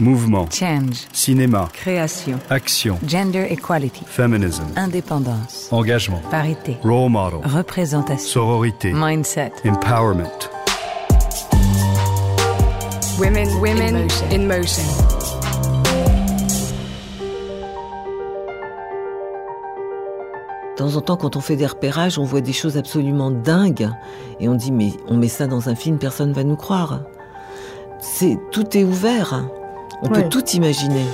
Mouvement. Change. Cinéma. Création. Action. Gender equality. Feminism. Indépendance. Engagement. Parité. Role model. Représentation. Sororité. Mindset. Empowerment. Women, women In motion. in motion. De temps en temps, quand on fait des repérages, on voit des choses absolument dingues. Et on dit, mais on met ça dans un film, personne va nous croire. C'est, tout est ouvert. On Ouais. peut tout imaginer.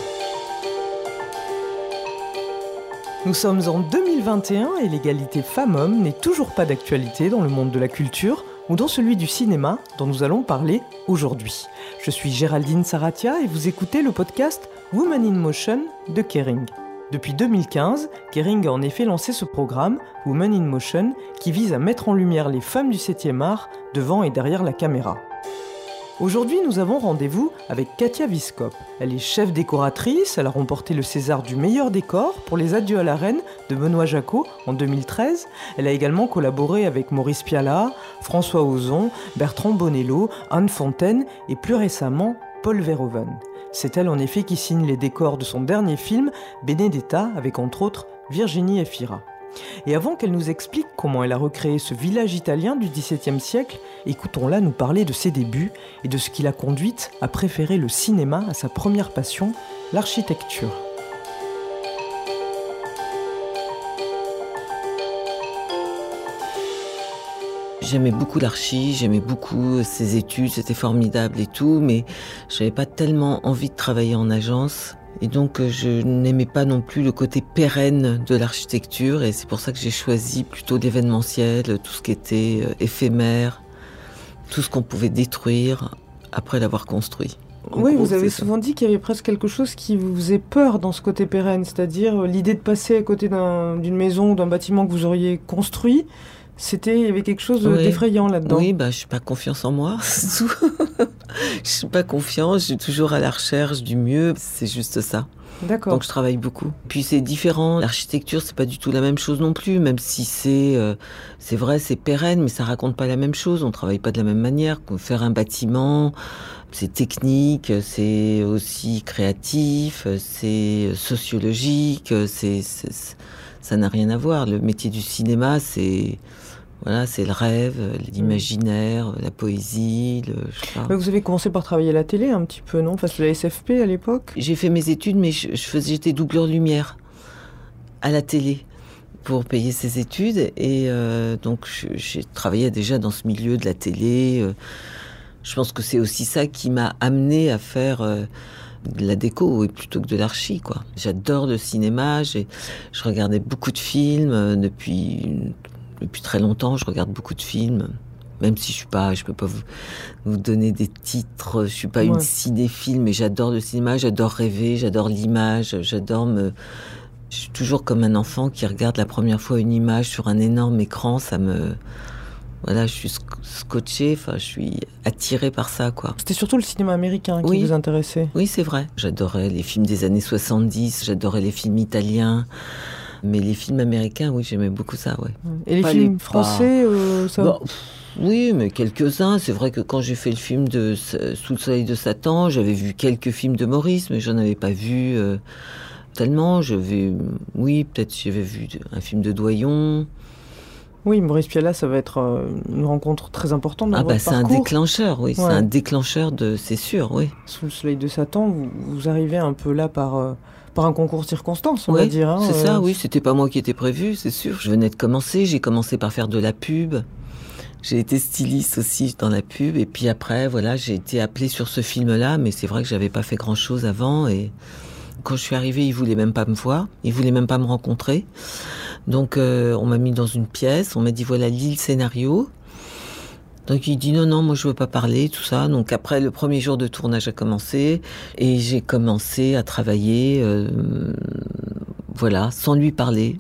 Nous sommes en 2021 et l'égalité femmes-hommes n'est toujours pas d'actualité dans le monde de la culture ou dans celui du cinéma dont nous allons parler aujourd'hui. Je suis Géraldine Saratia et vous écoutez le podcast Women in Motion de Kering. Depuis 2015, Kering a en effet lancé ce programme Women in Motion qui vise à mettre en lumière les femmes du 7e art devant et derrière la caméra. Aujourd'hui, nous avons rendez-vous avec Katia Viskop. Elle est chef décoratrice, elle a remporté le César du meilleur décor pour les adieux à la reine de Benoît Jacot en 2013. Elle a également collaboré avec Maurice Pialat, François Ozon, Bertrand Bonello, Anne Fontaine et plus récemment Paul Verhoeven. C'est elle en effet qui signe les décors de son dernier film, Benedetta, avec entre autres Virginie Efira. Et avant qu'elle nous explique comment elle a recréé ce village italien du XVIIe siècle, écoutons-la nous parler de ses débuts et de ce qui l'a conduite à préférer le cinéma à sa première passion, l'architecture. J'aimais beaucoup l'archi, j'aimais beaucoup ses études, c'était formidable et tout, mais j'avais pas tellement envie de travailler en agence. Et donc, euh, je n'aimais pas non plus le côté pérenne de l'architecture, et c'est pour ça que j'ai choisi plutôt l'événementiel, tout ce qui était euh, éphémère, tout ce qu'on pouvait détruire après l'avoir construit. En oui, gros, vous avez ça. souvent dit qu'il y avait presque quelque chose qui vous faisait peur dans ce côté pérenne, c'est-à-dire euh, l'idée de passer à côté d'un- d'une maison ou d'un bâtiment que vous auriez construit. C'était, il y avait quelque chose Oui. d'effrayant là-dedans. Oui, bah, je suis pas confiance en moi, c'est tout. je suis pas confiance, je suis toujours à la recherche du mieux, c'est juste ça. D'accord. Donc je travaille beaucoup. Puis c'est différent, l'architecture c'est pas du tout la même chose non plus, même si c'est euh, c'est vrai, c'est pérenne, mais ça raconte pas la même chose. On travaille pas de la même manière. Faire un bâtiment, c'est technique, c'est aussi créatif, c'est sociologique, c'est- ça n'a rien à voir. Le métier du cinéma, c'est voilà, c'est le rêve, l'imaginaire, la poésie, le, je Vous avez commencé par travailler à la télé un petit peu, non? Enfin, c'est la SFP à l'époque? J'ai fait mes études, mais je, je faisais, j'étais doubleur lumière à la télé pour payer ces études. Et euh, donc, j'ai travaillé déjà dans ce milieu de la télé. euh, Je pense que c'est aussi ça qui m'a amené à faire euh, de la déco et plutôt que de l'archi, quoi. J'adore le cinéma. j'ai- Je regardais beaucoup de films euh, depuis depuis très longtemps. Je regarde beaucoup de films. Même si je suis pas, je peux pas vous, vous donner des titres. Je suis pas une cinéphile, mais j'adore le cinéma, j'adore rêver, j'adore l'image, j'adore me. Je suis toujours comme un enfant qui regarde la première fois une image sur un énorme écran. Ça me, voilà, je suis sc- scotché. Enfin, je suis attirée par ça, quoi. C'était surtout le cinéma américain qui Oui. vous intéressait. Oui, c'est vrai. J'adorais les films des années 70, j'adorais les films italiens. Mais les films américains, oui, j'aimais beaucoup ça, ouais. Et les Pas films les- français, euh, ça Bon, pff, oui, mais quelques-uns. C'est vrai que quand j'ai fait le film de Sous le soleil de Satan, j'avais vu quelques films de Maurice, mais j'en avais pas vu euh, tellement. J'avais, oui, peut-être j'avais vu un film de Doyon. Oui, Maurice Pialat, ça va être euh, une rencontre très importante dans ah bah c'est un déclencheur, oui, c'est un déclencheur de, c'est sûr, oui. Sous le soleil de Satan, vous, vous arrivez un peu là par, euh, par un concours de circonstances, on va dire. hein, c'est euh, ça, oui. C'était pas moi qui était prévu, c'est sûr. Je venais de commencer. J'ai commencé par faire de la pub. J'ai été styliste aussi dans la pub. Et puis après, voilà, j'ai été appelée sur ce film-là. Mais c'est vrai que j'avais pas fait grand-chose avant. Et quand je suis arrivée, ils voulaient même pas me voir. Ils voulaient même pas me rencontrer. Donc, euh, on m'a mis dans une pièce. On m'a dit, voilà, lis le scénario. Donc il dit non, non, moi je veux pas parler, tout ça. Donc après le premier jour de tournage a commencé et j'ai commencé à travailler, euh, voilà, sans lui parler.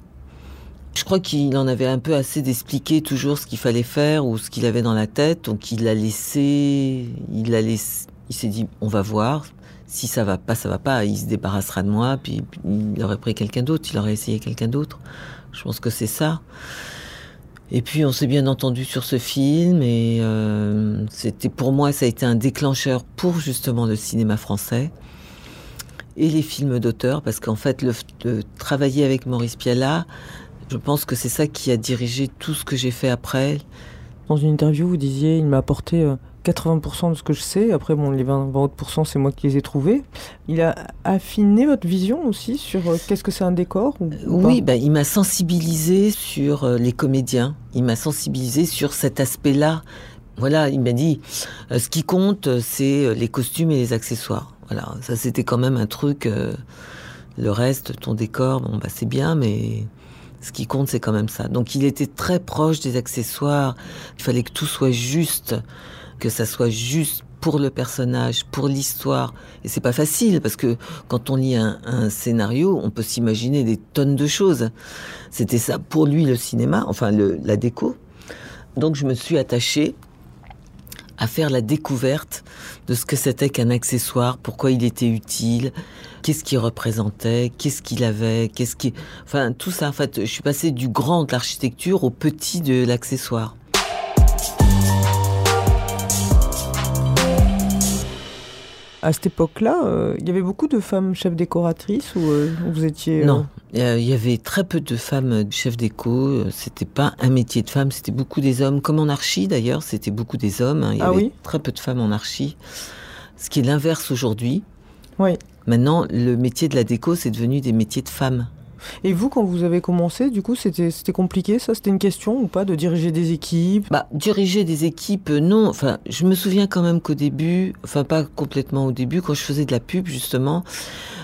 Je crois qu'il en avait un peu assez d'expliquer toujours ce qu'il fallait faire ou ce qu'il avait dans la tête. Donc il l'a laissé, il l'a laissé, il s'est dit on va voir. Si ça va pas, ça va pas. Il se débarrassera de moi, puis il aurait pris quelqu'un d'autre, il aurait essayé quelqu'un d'autre. Je pense que c'est ça. Et puis on s'est bien entendu sur ce film et euh, c'était pour moi ça a été un déclencheur pour justement le cinéma français et les films d'auteur, parce qu'en fait, le, de travailler avec Maurice Pialat, je pense que c'est ça qui a dirigé tout ce que j'ai fait après. Dans une interview, vous disiez, il m'a apporté euh, 80% de ce que je sais. Après, bon, les 20, 20 autres pourcents, c'est moi qui les ai trouvés. Il a affiné votre vision aussi sur euh, qu'est-ce que c'est un décor ou, ou Oui, bah, il m'a sensibilisé sur euh, les comédiens. Il m'a sensibilisé sur cet aspect-là. Voilà, il m'a dit, euh, ce qui compte, euh, c'est euh, les costumes et les accessoires. Voilà, ça c'était quand même un truc. euh, le reste, ton décor, bon, bah, c'est bien, mais ce qui compte, c'est quand même ça. Donc il était très proche des accessoires. Il fallait que tout soit juste, que ça soit juste pour le personnage, pour l'histoire. Et c'est pas facile parce que quand on lit un, scénario, on peut s'imaginer des tonnes de choses. C'était ça pour lui le cinéma, enfin la déco. Donc je me suis attachée à faire la découverte de ce que c'était qu'un accessoire, pourquoi il était utile, qu'est-ce qu'il représentait, qu'est-ce qu'il avait, qu'est-ce qui, enfin tout ça. En fait, je suis passée du grand de l'architecture au petit de l'accessoire. À cette époque-là, euh, il y avait beaucoup de femmes chefs décoratrices ou euh, vous étiez. euh, Non, il y avait très peu de femmes chefs déco. C'était pas un métier de femme, c'était beaucoup des hommes. Comme en archi d'ailleurs, c'était beaucoup des hommes. hein. Il y Ah avait oui très peu de femmes en archi. Ce qui est l'inverse aujourd'hui. Oui. Maintenant, le métier de la déco, c'est devenu des métiers de femmes. Et vous, quand vous avez commencé, du coup, c'était compliqué ça C'était une question ou pas de diriger des équipes? Bah, diriger des équipes, euh, non. Enfin, je me souviens quand même qu'au début, enfin pas complètement au début, quand je faisais de la pub justement,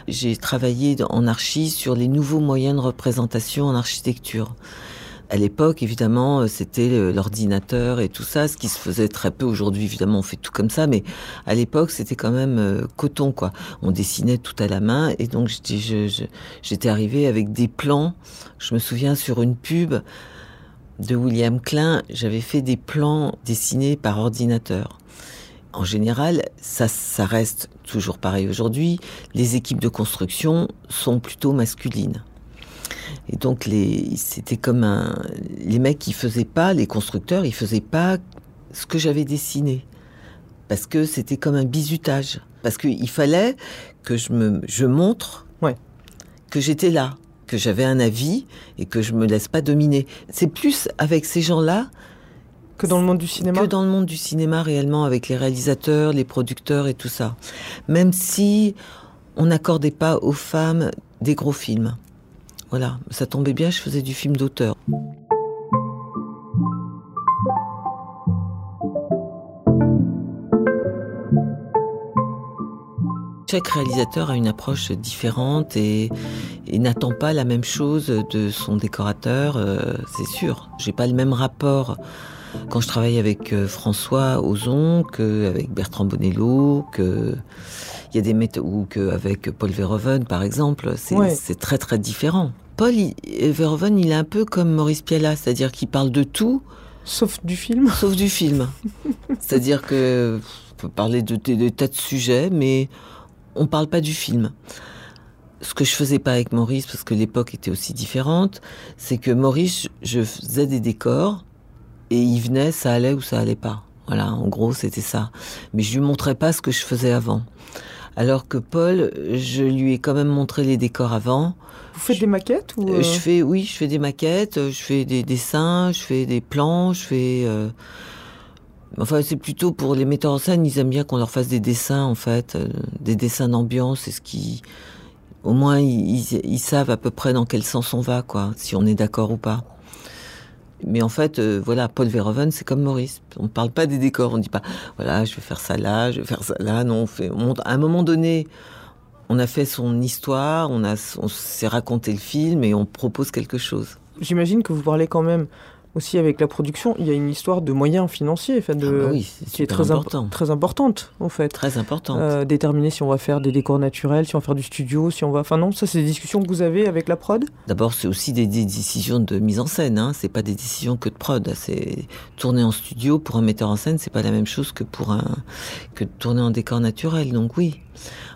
j'ai travaillé en archi sur les nouveaux moyens de représentation en architecture. À l'époque, évidemment, euh, c'était le- l'ordinateur et tout ça, ce qui se faisait très peu. Aujourd'hui, évidemment, on fait tout comme ça, mais à l'époque, c'était quand même euh, coton, quoi. On dessinait tout à la main, et donc j'étais arrivée avec des plans. Je me souviens sur une pub de William Klein, j'avais fait des plans dessinés par ordinateur. En général, ça, ça reste toujours pareil aujourd'hui. Les équipes de construction sont plutôt masculines. Et donc, les, c'était comme un, les mecs qui faisaient pas, les constructeurs, ils faisaient pas ce que j'avais dessiné. Parce que c'était comme un bizutage. Parce qu'il fallait que je me, je montre Ouais. que j'étais là, que j'avais un avis et que je me laisse pas dominer. C'est plus avec ces gens-là Que dans le monde du cinéma que dans le monde du cinéma réellement, avec les réalisateurs, les producteurs et tout ça. Même si on n'accordait pas aux femmes des gros films. Voilà, ça tombait bien, je faisais du film d'auteur. Chaque réalisateur a une approche différente et, et n'attend pas la même chose de son décorateur, euh, c'est sûr. J'ai pas le même rapport quand je travaille avec euh, François Ozon qu'avec Bertrand Bonello, que il y a des méthodes ou qu'avec Paul Verhoeven par exemple, c'est Ouais. c'est très très différent. Paul il- Verhoeven, il est un peu comme Maurice Pialat, c'est-à-dire qu'il parle de tout Sauf du film sauf du film. C'est-à-dire que on peut parler de, de- de tas de sujets, mais on parle pas du film. Ce que je faisais pas avec Maurice, parce que l'époque était aussi différente, c'est que Maurice, je faisais des décors et il venait, ça allait ou ça allait pas. Voilà, en gros, c'était ça. Mais je lui montrais pas ce que je faisais avant. Alors que Paul, je lui ai quand même montré les décors avant. Vous faites des maquettes ou Euh, euh, Je fais, oui, je fais des maquettes, euh, je fais des dessins, je fais des plans, je fais. euh, Enfin, c'est plutôt pour les metteurs en scène, ils aiment bien qu'on leur fasse des dessins, en fait, euh, des dessins d'ambiance, c'est ce qui. Au moins, ils, ils- ils savent à peu près dans quel sens on va, quoi, si on est d'accord ou pas. Mais en fait, euh, voilà, Paul Verhoeven, c'est comme Maurice. On ne parle pas des décors, on ne dit pas, voilà, je vais faire ça là, je vais faire ça là. Non, on fait, on à un moment donné, on a fait son histoire, on, on s'est raconté le film et on propose quelque chose. J'imagine que vous parlez quand même aussi avec la production. Il y a une histoire de moyens financiers, de, Ah bah oui, qui est très, imp- important. très importante, en fait. Très important. Euh, déterminer si on va faire des décors naturels, si on va faire du studio, si on va. Enfin non, ça c'est des discussions que vous avez avec la prod? D'abord, c'est aussi des, des décisions de mise en scène. Hein. C'est pas des décisions que de prod. C'est tourner en studio pour un metteur en scène, c'est pas la même chose que pour un que de tourner en décor naturel. Donc oui,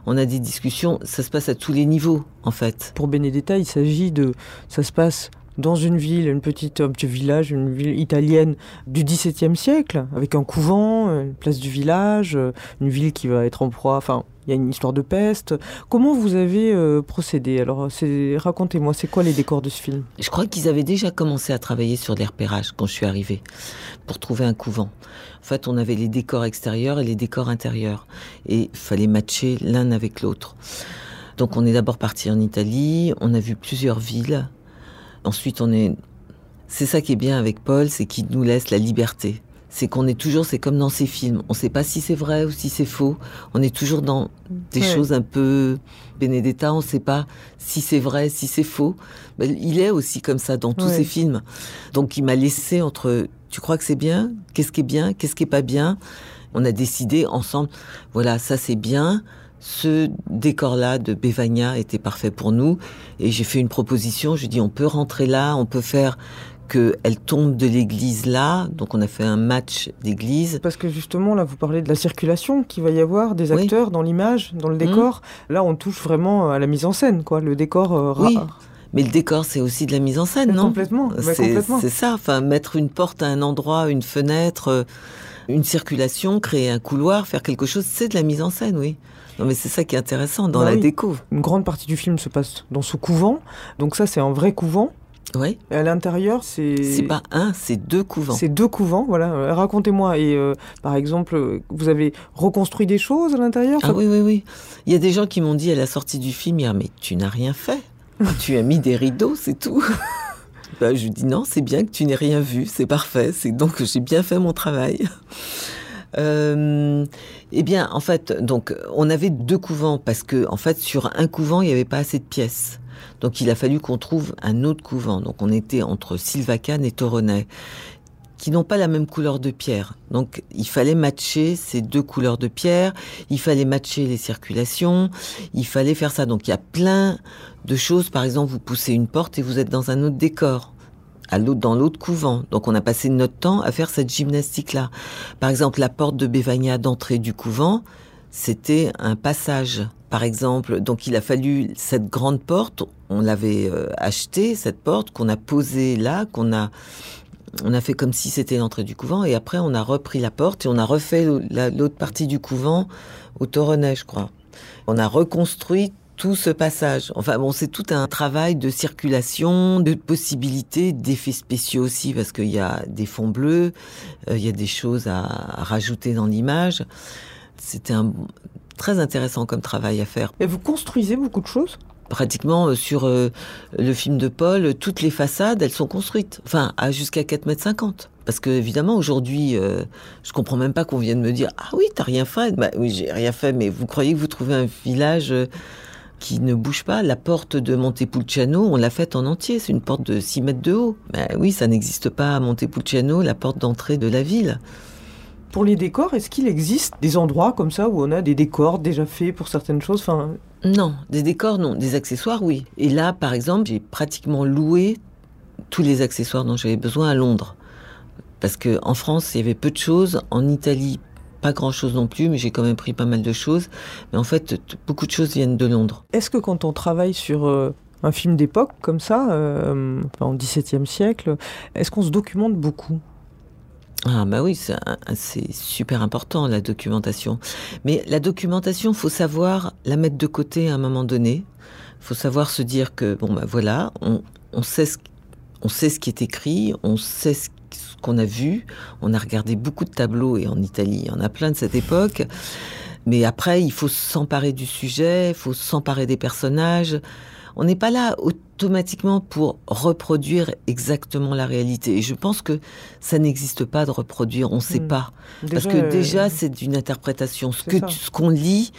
on a des discussions. Ça se passe à tous les niveaux, en fait. Pour Benedetta, il s'agit de. Ça se passe dans une ville, une petite, un petit village, une ville italienne du XVIIe siècle, avec un couvent, une place du village, euh, une ville qui va être en proie, enfin, il y a une histoire de peste. Comment vous avez euh, procédé? Alors, racontez-moi, c'est quoi les décors de ce film? Je crois qu'ils avaient déjà commencé à travailler sur les repérages quand je suis arrivée, pour trouver un couvent. En fait, on avait les décors extérieurs et les décors intérieurs. Et il fallait matcher l'un avec l'autre. Donc on est d'abord parti en Italie, on a vu plusieurs villes. Ensuite, on est... C'est ça qui est bien avec Paul, c'est qu'il nous laisse la liberté. C'est qu'on est toujours, c'est comme dans ses films. On ne sait pas si c'est vrai ou si c'est faux. On est toujours dans des Ouais. choses un peu Benedetta. On ne sait pas si c'est vrai, si c'est faux. Il est aussi comme ça dans tous Ouais. ses films. Donc il m'a laissé entre tu crois que c'est bien? Qu'est-ce qui est bien? Qu'est-ce qui est pas bien? On a décidé ensemble, voilà, ça c'est bien. Ce décor-là de Bévagna était parfait pour nous. Et j'ai fait une proposition. Je dis, on peut rentrer là, on peut faire qu'elle tombe de l'église là. Donc on a fait un match d'église. Parce que justement, là, vous parlez de la circulation qu'il va y avoir, des Oui. acteurs dans l'image, dans le décor. Là, on touche vraiment à la mise en scène, quoi. Le décor euh, Oui, rare. Mais le décor, c'est aussi de la mise en scène, non? Complètement, C'est complètement. c'est ça. Enfin, mettre une porte à un endroit, une fenêtre, euh, une circulation, créer un couloir, faire quelque chose, c'est de la mise en scène, oui. Non, mais c'est ça qui est intéressant dans Bah la oui. déco. Une grande partie du film se passe dans ce couvent. Donc ça, c'est un vrai couvent. Oui. Et à l'intérieur, c'est... C'est pas un, c'est deux couvents. C'est deux couvents, voilà. Euh, Racontez-moi. Et euh, par exemple, euh, vous avez reconstruit des choses à l'intérieur? Ah oui, oui, oui. Il y a des gens qui m'ont dit à la sortie du film hier, mais tu n'as rien fait. tu as mis des rideaux, c'est tout. Bah, je lui dis non, c'est bien que tu n'aies rien vu, c'est parfait. C'est donc j'ai bien fait mon travail. Euh, eh bien, en fait, donc on avait deux couvents parce que en fait sur un couvent il n'y avait pas assez de pièces. Donc il a fallu qu'on trouve un autre couvent. Donc on était entre Sylvacane et Toronnet qui n'ont pas la même couleur de pierre. Donc il fallait matcher ces deux couleurs de pierre, il fallait matcher les circulations, il fallait faire ça. Donc il y a plein de choses. Par exemple, vous poussez une porte et vous êtes dans un autre décor. À l'autre, dans l'autre couvent. Donc on a passé notre temps à faire cette gymnastique-là. Par exemple, la porte de Bévagna d'entrée du couvent, c'était un passage. Par exemple, donc il a fallu cette grande porte, on l'avait euh, achetée, cette porte, qu'on a posée là, qu'on a on a fait comme si c'était l'entrée du couvent et après on a repris la porte et on a refait la- l'autre partie du couvent au Toronnet, je crois. On a reconstruit tout ce passage. Enfin bon, c'est tout un travail de circulation, de possibilités, d'effets spéciaux aussi parce qu'il y a des fonds bleus, euh, il y a des choses à, à rajouter dans l'image. C'était un très intéressant comme travail à faire Et vous construisez beaucoup de choses? Pratiquement euh, sur euh, le film de Paul, toutes les façades, elles sont construites. Enfin, à jusqu'à 4 mètres 50. Parce que, évidemment, aujourd'hui, euh, je comprends même pas qu'on vienne me dire Ah oui, t'as rien fait. Bah oui, j'ai rien fait, mais vous croyez que vous trouvez un village euh, qui ne bouge pas? La porte de Montepulciano, on l'a faite en entier. C'est une porte de 6 mètres de haut. Bah oui, ça n'existe pas à Montepulciano, la porte d'entrée de la ville. Pour les décors, est-ce qu'il existe des endroits comme ça où on a des décors déjà faits pour certaines choses enfin, Non, des décors, non. Des accessoires, oui. Et là, par exemple, j'ai pratiquement loué tous les accessoires dont j'avais besoin à Londres. Parce que en France, il y avait peu de choses. En Italie, pas grand chose non plus, mais j'ai quand même pris pas mal de choses. Mais en fait, beaucoup de choses viennent de Londres. Est-ce que quand on travaille sur euh, un film d'époque comme ça, euh, en XVIIe siècle, est-ce qu'on se documente beaucoup? Ah bah oui, c'est super important la documentation. Mais la documentation, faut savoir la mettre de côté à un moment donné. Faut savoir se dire que bon bah voilà, on, on sait ce on sait ce qui est écrit, on sait ce qu'on a vu. On a regardé beaucoup de tableaux et en Italie, il y en a plein de cette époque. Mais après, il faut s'emparer du sujet, il faut s'emparer des personnages. On n'est pas là automatiquement pour reproduire exactement la réalité. Et je pense que ça n'existe pas de reproduire, on ne sait Hmm. pas. Parce Déjà, que euh, déjà, c'est une interprétation. Ce c'est ça. tu- ce qu'on lit,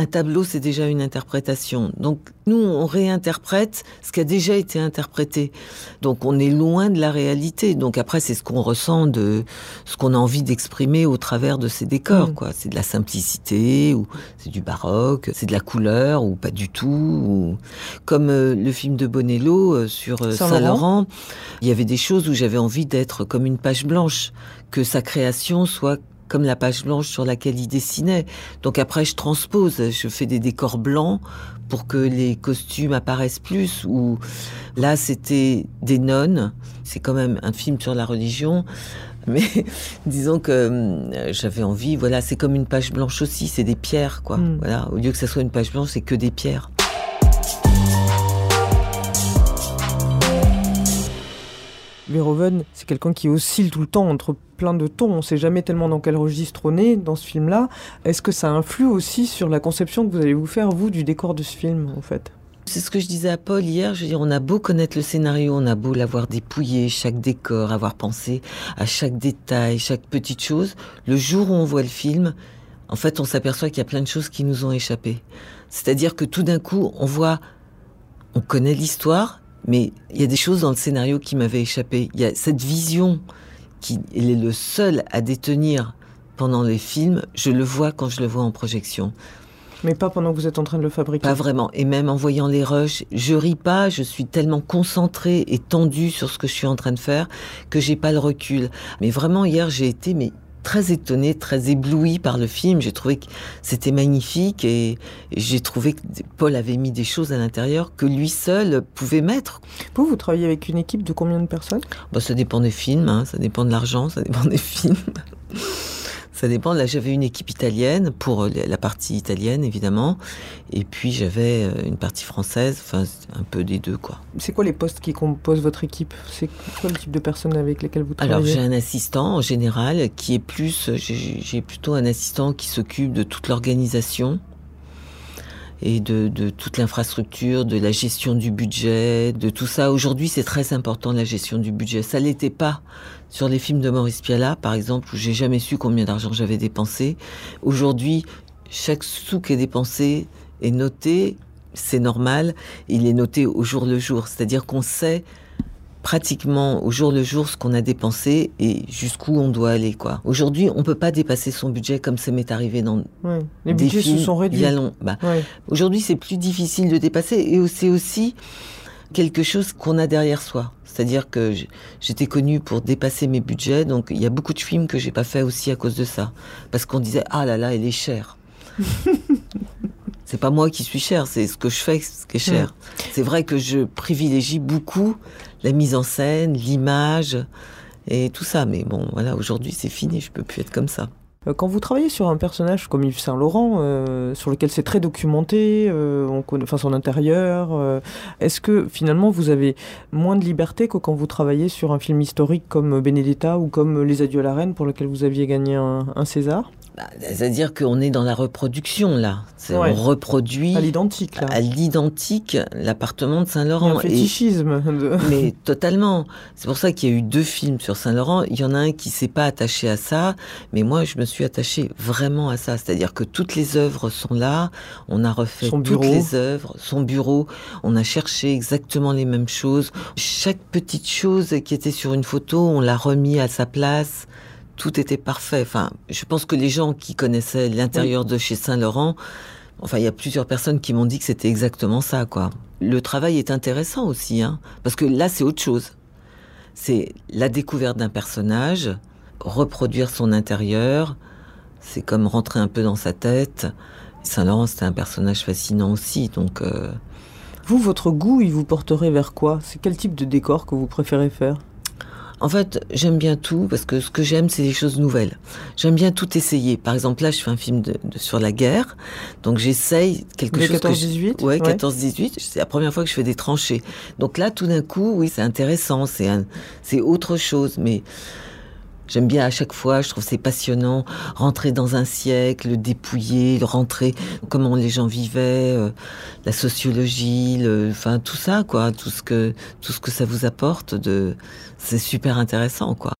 un tableau, c'est déjà une interprétation. Donc, nous, on réinterprète ce qui a déjà été interprété. Donc, on est loin de la réalité. Donc, après, c'est ce qu'on ressent de ce qu'on a envie d'exprimer au travers de ces décors, Mm. quoi. C'est de la simplicité, ou c'est du baroque, c'est de la couleur, ou pas du tout. ou- Comme euh, le film de Bonello euh, sur euh, Saint-Laurent. Saint-Laurent, il y avait des choses où j'avais envie d'être comme une page blanche, que sa création soit comme la page blanche sur laquelle il dessinait. Donc après, je transpose, je fais des décors blancs pour que les costumes apparaissent plus. Ou là, c'était des nonnes. C'est quand même un film sur la religion. Mais disons que euh, j'avais envie, voilà, c'est comme une page blanche aussi, c'est des pierres, quoi. Mm. Voilà, au lieu que ça soit une page blanche, c'est que des pierres. Verhoeven, c'est quelqu'un qui oscille tout le temps entre plein de tons. On ne sait jamais tellement dans quel registre on est dans ce film-là. Est-ce que ça influe aussi sur la conception que vous allez vous faire, vous, du décor de ce film, en fait? C'est ce que je disais à Paul hier. Je veux dire, on a beau connaître le scénario, on a beau l'avoir dépouillé, chaque décor, avoir pensé à chaque détail, chaque petite chose. Le jour où on voit le film, en fait, on s'aperçoit qu'il y a plein de choses qui nous ont échappé. C'est-à-dire que tout d'un coup, on voit, on connaît l'histoire, mais il y a des choses dans le scénario qui m'avaient échappé. Il y a cette vision qui il est le seul à détenir pendant les films. Je le vois quand je le vois en projection. Mais pas pendant que vous êtes en train de le fabriquer. Pas vraiment. Et même en voyant les rushs, je ris pas, je suis tellement concentrée et tendue sur ce que je suis en train de faire que j'ai pas le recul. Mais vraiment, hier, j'ai été, mais très étonnée, très éblouie par le film. J'ai trouvé que c'était magnifique et j'ai trouvé que Paul avait mis des choses à l'intérieur que lui seul pouvait mettre. Vous, vous travaillez avec une équipe de combien de personnes? Bon, ça dépend des films, hein, ça dépend de l'argent, ça dépend des films. Ça dépend. Là, j'avais une équipe italienne pour la partie italienne, évidemment. Et puis, j'avais euh, une partie française. Enfin, un peu des deux, quoi. C'est quoi les postes qui composent votre équipe? C'est quoi le type de personnes avec lesquelles vous travaillez? Alors, j'ai un assistant, en général, qui est plus... J'ai plutôt un assistant qui s'occupe de toute l'organisation et de, de toute l'infrastructure, de la gestion du budget, de tout ça. Aujourd'hui, c'est très important la gestion du budget. Ça l'était pas sur les films de Maurice Piala, par exemple, où j'ai jamais su combien d'argent j'avais dépensé. Aujourd'hui, chaque sou qui est dépensé est noté, c'est normal. Il est noté au jour le jour, c'est-à-dire qu'on sait pratiquement au jour le jour ce qu'on a dépensé et jusqu'où on doit aller quoi. Aujourd'hui, on peut pas dépasser son budget comme ça m'est arrivé dans Ouais. Les des budgets se films sont réduits. bah, Ouais. Aujourd'hui, c'est plus difficile de dépasser et c'est aussi quelque chose qu'on a derrière soi. C'est-à-dire que j'étais connue pour dépasser mes budgets, donc il y a beaucoup de films que j'ai pas fait aussi à cause de ça, parce qu'on disait ah là là, elle est chère. c'est pas moi qui suis cher, c'est ce que je fais ce qui est cher. C'est vrai que je privilégie beaucoup la mise en scène, l'image et tout ça, mais bon, voilà, aujourd'hui c'est fini, je peux plus être comme ça. Euh, Quand vous travaillez sur un personnage comme Yves Saint Laurent, euh, sur lequel c'est très documenté, euh, on connaît, enfin son intérieur, est-ce que finalement vous avez moins de liberté que quand vous travaillez sur un film historique comme Benedetta ou comme Les Adieux à la Reine, pour lequel vous aviez gagné un César? Bah, C'est-à-dire qu'on est dans la reproduction là, Ouais. on reproduit À l'identique, là. à l'identique l'appartement de Saint-Laurent. un fétichisme. de- Mais totalement. C'est pour ça qu'il y a eu deux films sur Saint-Laurent. Il y en a un qui s'est pas attaché à ça, mais moi je me suis attachée vraiment à ça. C'est-à-dire que toutes les œuvres sont là. On a refait Son toutes les œuvres, son bureau. On a cherché exactement les mêmes choses. Chaque petite chose qui était sur une photo, on l'a remis à sa place. Tout était parfait. Enfin, je pense que les gens qui connaissaient l'intérieur de chez Saint-Laurent, enfin, il y a plusieurs personnes qui m'ont dit que c'était exactement ça, quoi. Le travail est intéressant aussi, hein, parce que là, c'est autre chose. C'est la découverte d'un personnage, reproduire son intérieur. C'est comme rentrer un peu dans sa tête. Saint-Laurent, c'était un personnage fascinant aussi, donc. euh, Vous, votre goût, il vous porterait vers quoi? C'est quel type de décor que vous préférez faire? En fait, j'aime bien tout parce que ce que j'aime, c'est les choses nouvelles. J'aime bien tout essayer. Par exemple, là, je fais un film de, de- sur la guerre, donc j'essaye quelque Les chose. que 14-18 je- Ouais, Ouais. 14-18. C'est la première fois que je fais des tranchées. Donc là, tout d'un coup, oui, c'est intéressant. C'est un, c'est autre chose, mais. J'aime bien à chaque fois, je trouve c'est passionnant, rentrer dans un siècle, le dépouiller, le rentrer, comment les gens vivaient, euh, la sociologie, enfin tout ça quoi, tout ce que tout ce que ça vous apporte de, c'est super intéressant quoi.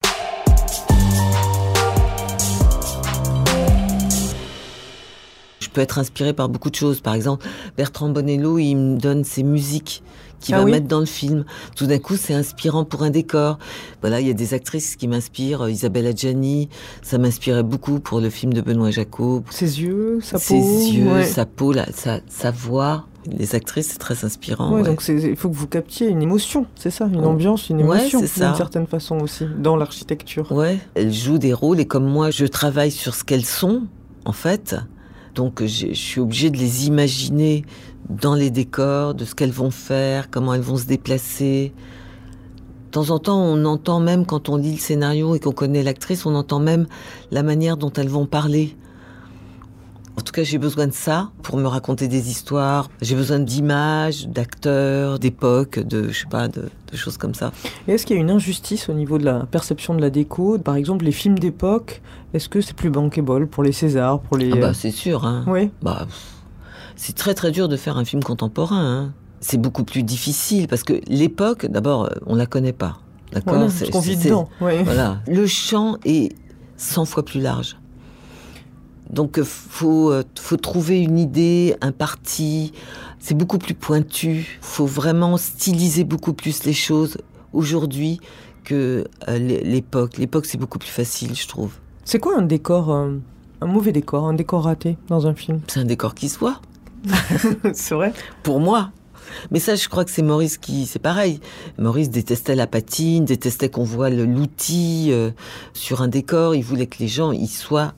Je peux être inspiré par beaucoup de choses. Par exemple, Bertrand Bonello, il me donne ses musiques qu'il Ah va oui mettre dans le film. Tout d'un coup, c'est inspirant pour un décor. Voilà, il y a des actrices qui m'inspirent. Isabelle Adjani, ça m'inspirait beaucoup pour le film de Benoît Jacot. Ses yeux, sa peau Ses yeux, ouais. sa peau, sa, sa voix. Les actrices, c'est très inspirant. Ouais, ouais. Donc il faut que vous captiez une émotion, c'est ça, une ambiance, une émotion, d'une certaine façon aussi, dans l'architecture. Ouais, elles jouent des rôles et comme moi, je travaille sur ce qu'elles sont, en fait. Donc, je, je suis obligée de les imaginer dans les décors, de ce qu'elles vont faire, comment elles vont se déplacer. De temps en temps, on entend même quand on lit le scénario et qu'on connaît l'actrice, on entend même la manière dont elles vont parler. En tout cas, j'ai besoin de ça pour me raconter des histoires. J'ai besoin d'images, d'acteurs, d'époques, de, je sais pas, de, de choses comme ça. Est-ce qu'il y a une injustice au niveau de la perception de la déco? Par exemple, les films d'époque, est-ce que c'est plus bankable pour les Césars, pour les... Ah euh, bah, c'est sûr, hein. Oui, Bah, pff, c'est très très dur de faire un film contemporain. hein. C'est beaucoup plus difficile parce que l'époque, d'abord, euh, on la connaît pas. D'accord voilà, C'est- parce qu'on vit c'est- dedans. ouais. Voilà. Le champ est 100 fois plus large. Donc, euh, faut, euh, faut trouver une idée, un parti. C'est beaucoup plus pointu. Faut vraiment styliser beaucoup plus les choses aujourd'hui que l'é- l'époque. L'époque, c'est beaucoup plus facile, je trouve. C'est quoi un décor, un mauvais décor, un décor raté dans un film? C'est un décor qui se voit. C'est vrai pour moi. Mais ça, je crois que c'est Maurice qui, c'est pareil. Maurice détestait la patine, détestait qu'on voit l'outil euh, sur un décor. Il voulait que les gens y soient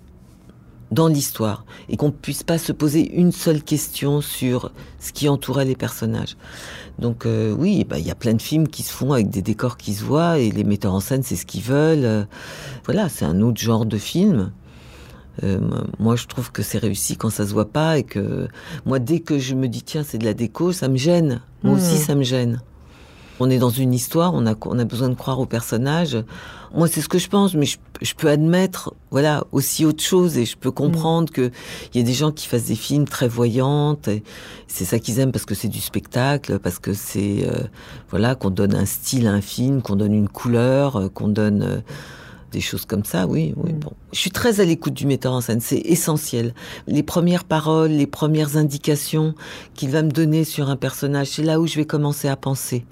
dans l'histoire et qu'on puisse pas se poser une seule question sur ce qui entourait les personnages. Donc euh, oui, bah, il y a plein de films qui se font avec des décors qui se voient et les metteurs en scène, c'est ce qu'ils veulent. Euh, voilà, c'est un autre genre de film. Euh, moi, je trouve que c'est réussi quand ça se voit pas et que moi, dès que je me dis tiens, c'est de la déco, ça me gêne. Moi aussi, ça me gêne. On est dans une histoire, on a, on a besoin de croire au personnage. Moi, c'est ce que je pense, mais je, je peux admettre, voilà, aussi autre chose et je peux comprendre que il y a des gens qui fassent des films très voyantes. et C'est ça qu'ils aiment parce que c'est du spectacle, parce que c'est, euh, voilà, qu'on donne un style à un film, qu'on donne une couleur, euh, qu'on donne euh, des choses comme ça. Oui, oui. Mm. Bon, je suis très à l'écoute du metteur en scène, c'est essentiel. Les premières paroles, les premières indications qu'il va me donner sur un personnage, c'est là où je vais commencer à penser.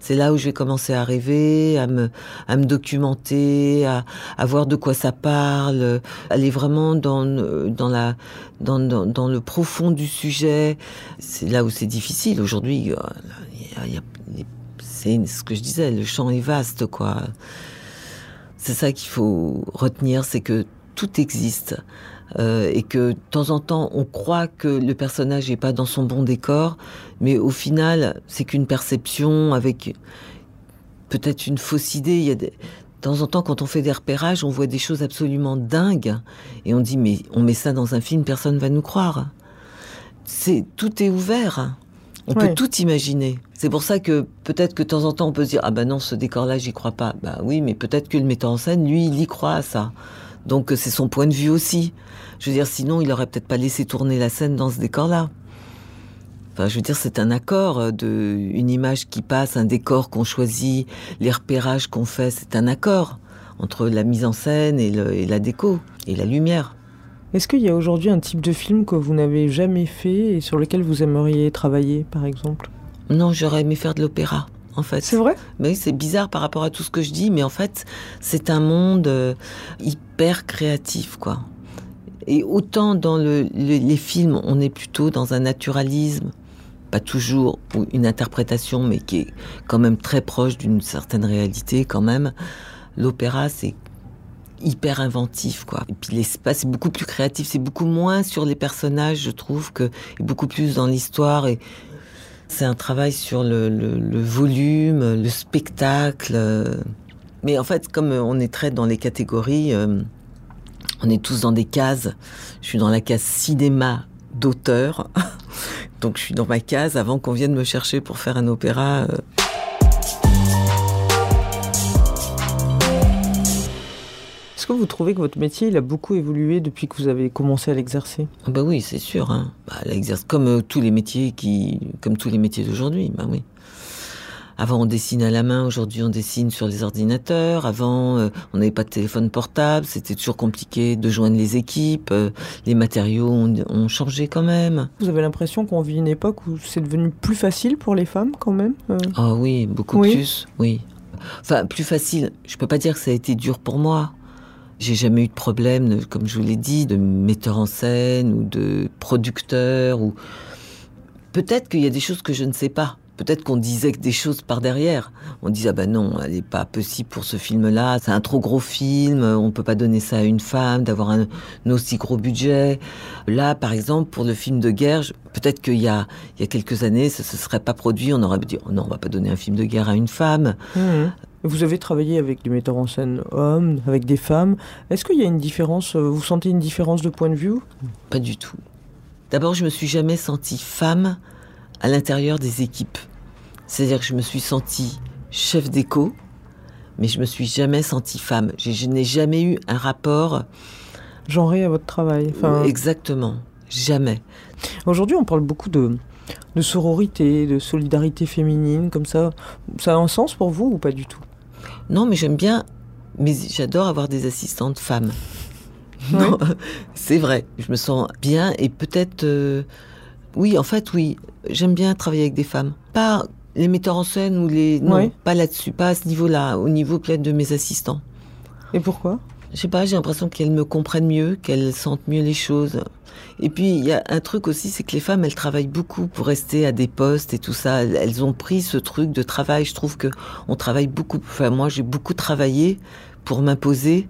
C'est là où je vais commencer à rêver, à me, à me documenter, à, à voir de quoi ça parle, aller vraiment dans, dans, la, dans, dans, dans le profond du sujet. C'est là où c'est difficile. Aujourd'hui, il y a- il y a- c'est ce que je disais, le champ est vaste, quoi. C'est ça qu'il faut retenir, c'est que tout existe. Euh, et que de temps en temps, on croit que le personnage n'est pas dans son bon décor, mais au final, c'est qu'une perception avec peut-être une fausse idée. Il y a des... De temps en temps, quand on fait des repérages, on voit des choses absolument dingues, et on dit, mais on met ça dans un film, personne va nous croire. C'est Tout est ouvert. On Ouais. peut tout imaginer. C'est pour ça que peut-être que de temps en temps, on peut se dire, ah ben non, ce décor-là, j'y crois pas. Bah oui, mais peut-être que le metteur en scène, lui, il y croit à ça. Donc euh, c'est son point de vue aussi. Je veux dire, sinon, il aurait peut-être pas laissé tourner la scène dans ce décor-là. Enfin, je veux dire, c'est un accord euh, de une image qui passe, un décor qu'on choisit, les repérages qu'on fait, c'est un accord entre la mise en scène et, le- et la déco et la lumière. Est-ce qu'il y a aujourd'hui un type de film que vous n'avez jamais fait et sur lequel vous aimeriez travailler, par exemple? Non, j'aurais aimé faire de l'opéra, en fait. C'est vrai? Mais c'est bizarre par rapport à tout ce que je dis, mais en fait, c'est un monde euh, hyper créatif, quoi. Et autant dans le- le- les films, on est plutôt dans un naturalisme, pas toujours, ou une interprétation, mais qui est quand même très proche d'une certaine réalité, quand même. L'opéra, c'est hyper inventif, quoi. Et puis l'espace, c'est beaucoup plus créatif, c'est beaucoup moins sur les personnages, je trouve, que et beaucoup plus dans l'histoire et c'est un travail sur le, le- volume, le spectacle. euh. Mais en fait, comme on est très dans les catégories, euh, on est tous dans des cases. Je suis dans la case cinéma d'auteur. Donc je suis dans ma case avant qu'on vienne me chercher pour faire un opéra. Est-ce que vous trouvez que votre métier il a beaucoup évolué depuis que vous avez commencé à l'exercer? Ah Bah oui, c'est sûr. Hein. Bah, elle exerce comme euh, tous les métiers qui, comme tous les métiers d'aujourd'hui. Bah oui. Avant, on dessine à la main. Aujourd'hui, on dessine sur les ordinateurs. Avant, euh, on n'avait pas de téléphone portable. C'était toujours compliqué de joindre les équipes. euh, les matériaux ont, ont changé quand même. Vous avez l'impression qu'on vit une époque où c'est devenu plus facile pour les femmes quand même Ah oui, beaucoup Oui. plus. Oui. Enfin, plus facile. Je peux pas dire que ça a été dur pour moi. J'ai jamais eu de problème, comme je vous l'ai dit, de metteur en scène ou de producteur ou Peut-être qu'il y a des choses que je ne sais pas. Peut-être qu'on disait des choses par derrière. On disait ah ben non, elle n'est pas possible pour ce film-là. C'est un trop gros film. On peut pas donner ça à une femme, d'avoir un, aussi gros budget. Là, par exemple, pour le film de guerre, peut-être qu'il y y a quelques années, ça se serait pas produit. On aurait dit non, on va pas donner un film de guerre à une femme. Mhm. Vous avez travaillé avec des metteurs en scène hommes, avec des femmes. Est-ce qu'il y a une différence euh, Vous sentez une différence de point de vue? Pas du tout. D'abord, je me suis jamais sentie femme à l'intérieur des équipes. C'est-à-dire que je me suis sentie chef d'éco, mais je me suis jamais sentie femme. Je n'ai jamais eu un rapport genré à votre travail Enfin, exactement. Jamais. Aujourd'hui, on parle beaucoup de, de sororité, de solidarité féminine, comme ça. Ça a un sens pour vous ou pas du tout? Non, mais j'aime bien. Mais j'adore avoir des assistantes femmes. Non, c'est vrai. Je me sens bien et peut-être. euh, Oui, en fait, oui. J'aime bien travailler avec des femmes. Pas les metteurs en scène ou les. Non, Ouais. pas là-dessus, pas à ce niveau-là. Au niveau peut-être de mes assistants. Et pourquoi? Je sais pas, j'ai l'impression qu'elles me comprennent mieux, qu'elles sentent mieux les choses. Et puis, il y a un truc aussi, c'est que les femmes, elles travaillent beaucoup pour rester à des postes et tout ça. Elles- ont pris ce truc de travail. Je trouve que on travaille beaucoup. Enfin, moi, j'ai beaucoup travaillé pour m'imposer.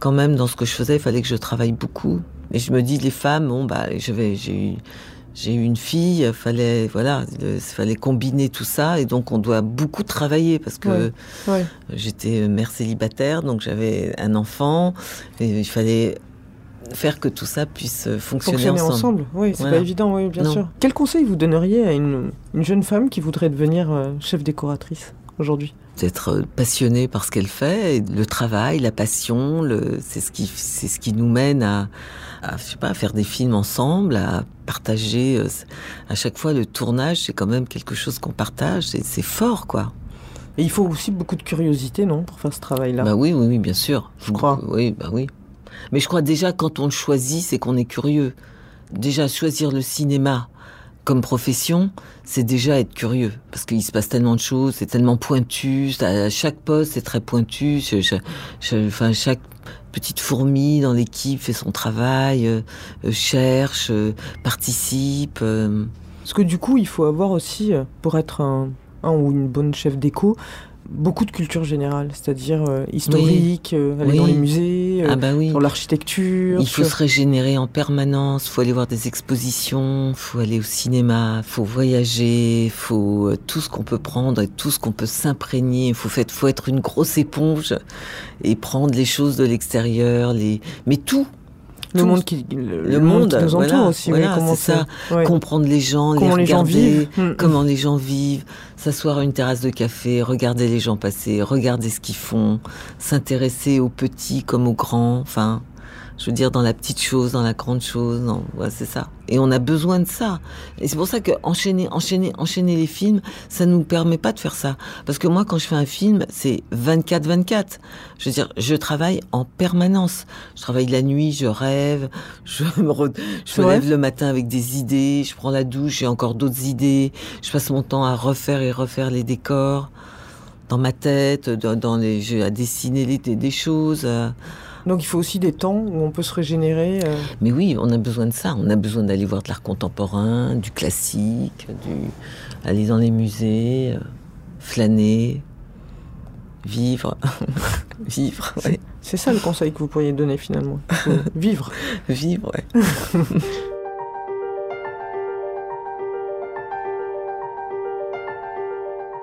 Quand même, dans ce que je faisais, il fallait que je travaille beaucoup. Et je me dis, les femmes, bon, bah, je vais, j'ai eu, j'ai eu une fille, fallait, voilà, il fallait combiner tout ça. Et donc, on doit beaucoup travailler parce que Ouais. Ouais. J'étais mère célibataire, donc j'avais un enfant. Et il fallait faire que tout ça puisse fonctionner, Fonctionner ensemble. ensemble, oui, c'est Voilà. pas évident, oui, bien Non. sûr. Quel conseil vous donneriez à une, une jeune femme qui voudrait devenir euh, chef décoratrice aujourd'hui? D'être passionnée par ce qu'elle fait, et le travail, la passion, le, c'est ce qui, c'est ce qui nous mène à, à, je sais pas, à faire des films ensemble, à partager. euh, À chaque fois, le tournage, c'est quand même quelque chose qu'on partage. C'est, c'est fort, quoi. Et il faut aussi beaucoup de curiosité, non, pour faire ce travail-là? Bah oui, oui, oui, bien sûr. Je crois. Oui, bah oui. Mais je crois déjà quand on le choisit, c'est qu'on est curieux. Déjà choisir le cinéma comme profession, c'est déjà être curieux parce qu'il se passe tellement de choses, c'est tellement pointu. À chaque poste, c'est très pointu. Je- enfin, chaque petite fourmi dans l'équipe fait son travail, euh, euh, cherche, euh, participe. Parce que du coup, il faut avoir aussi, pour être un, un ou une bonne chef déco, beaucoup de culture générale, c'est-à-dire euh, historique, euh, aller Oui. dans les musées, euh, ah bah oui. sur l'architecture. Il faut sur- se régénérer en permanence, faut aller voir des expositions, faut aller au cinéma, faut voyager, faut euh, tout ce qu'on peut prendre et tout ce qu'on peut s'imprégner. Faut, fait- faut être une grosse éponge et prendre les choses de l'extérieur, les mais tout, le tout. monde qui, le, monde monde, qui nous entoure voilà, aussi. oui, voilà, comment ça. ouais. comprendre les gens, Comment les les gens regarder, vivent. Mm. comment les gens vivent, s'asseoir à une terrasse de café, regarder les gens passer, regarder ce qu'ils font, s'intéresser aux petits comme aux grands, enfin, je veux dire dans la petite chose, dans la grande chose, ouais, c'est ça. Et on a besoin de ça. Et c'est pour ça que enchaîner, enchaîner, enchaîner les films, ça nous permet pas de faire ça. Parce que moi, quand je fais un film, c'est 24-24. Je veux dire, je travaille en permanence. Je travaille la nuit, je rêve, je me, re- je me lève le matin avec des idées, je prends la douche, j'ai encore d'autres idées. Je passe mon temps à refaire et refaire les décors dans ma tête, dans, dans les, à dessiner les- des, des choses. euh. Donc il faut aussi des temps où on peut se régénérer. euh. Mais oui, on a besoin de ça. On a besoin d'aller voir de l'art contemporain, du classique, du... aller dans les musées, euh, flâner, vivre. vivre, ouais. C'est ça le conseil que vous pourriez donner finalement. Vivre. Vivre, ouais.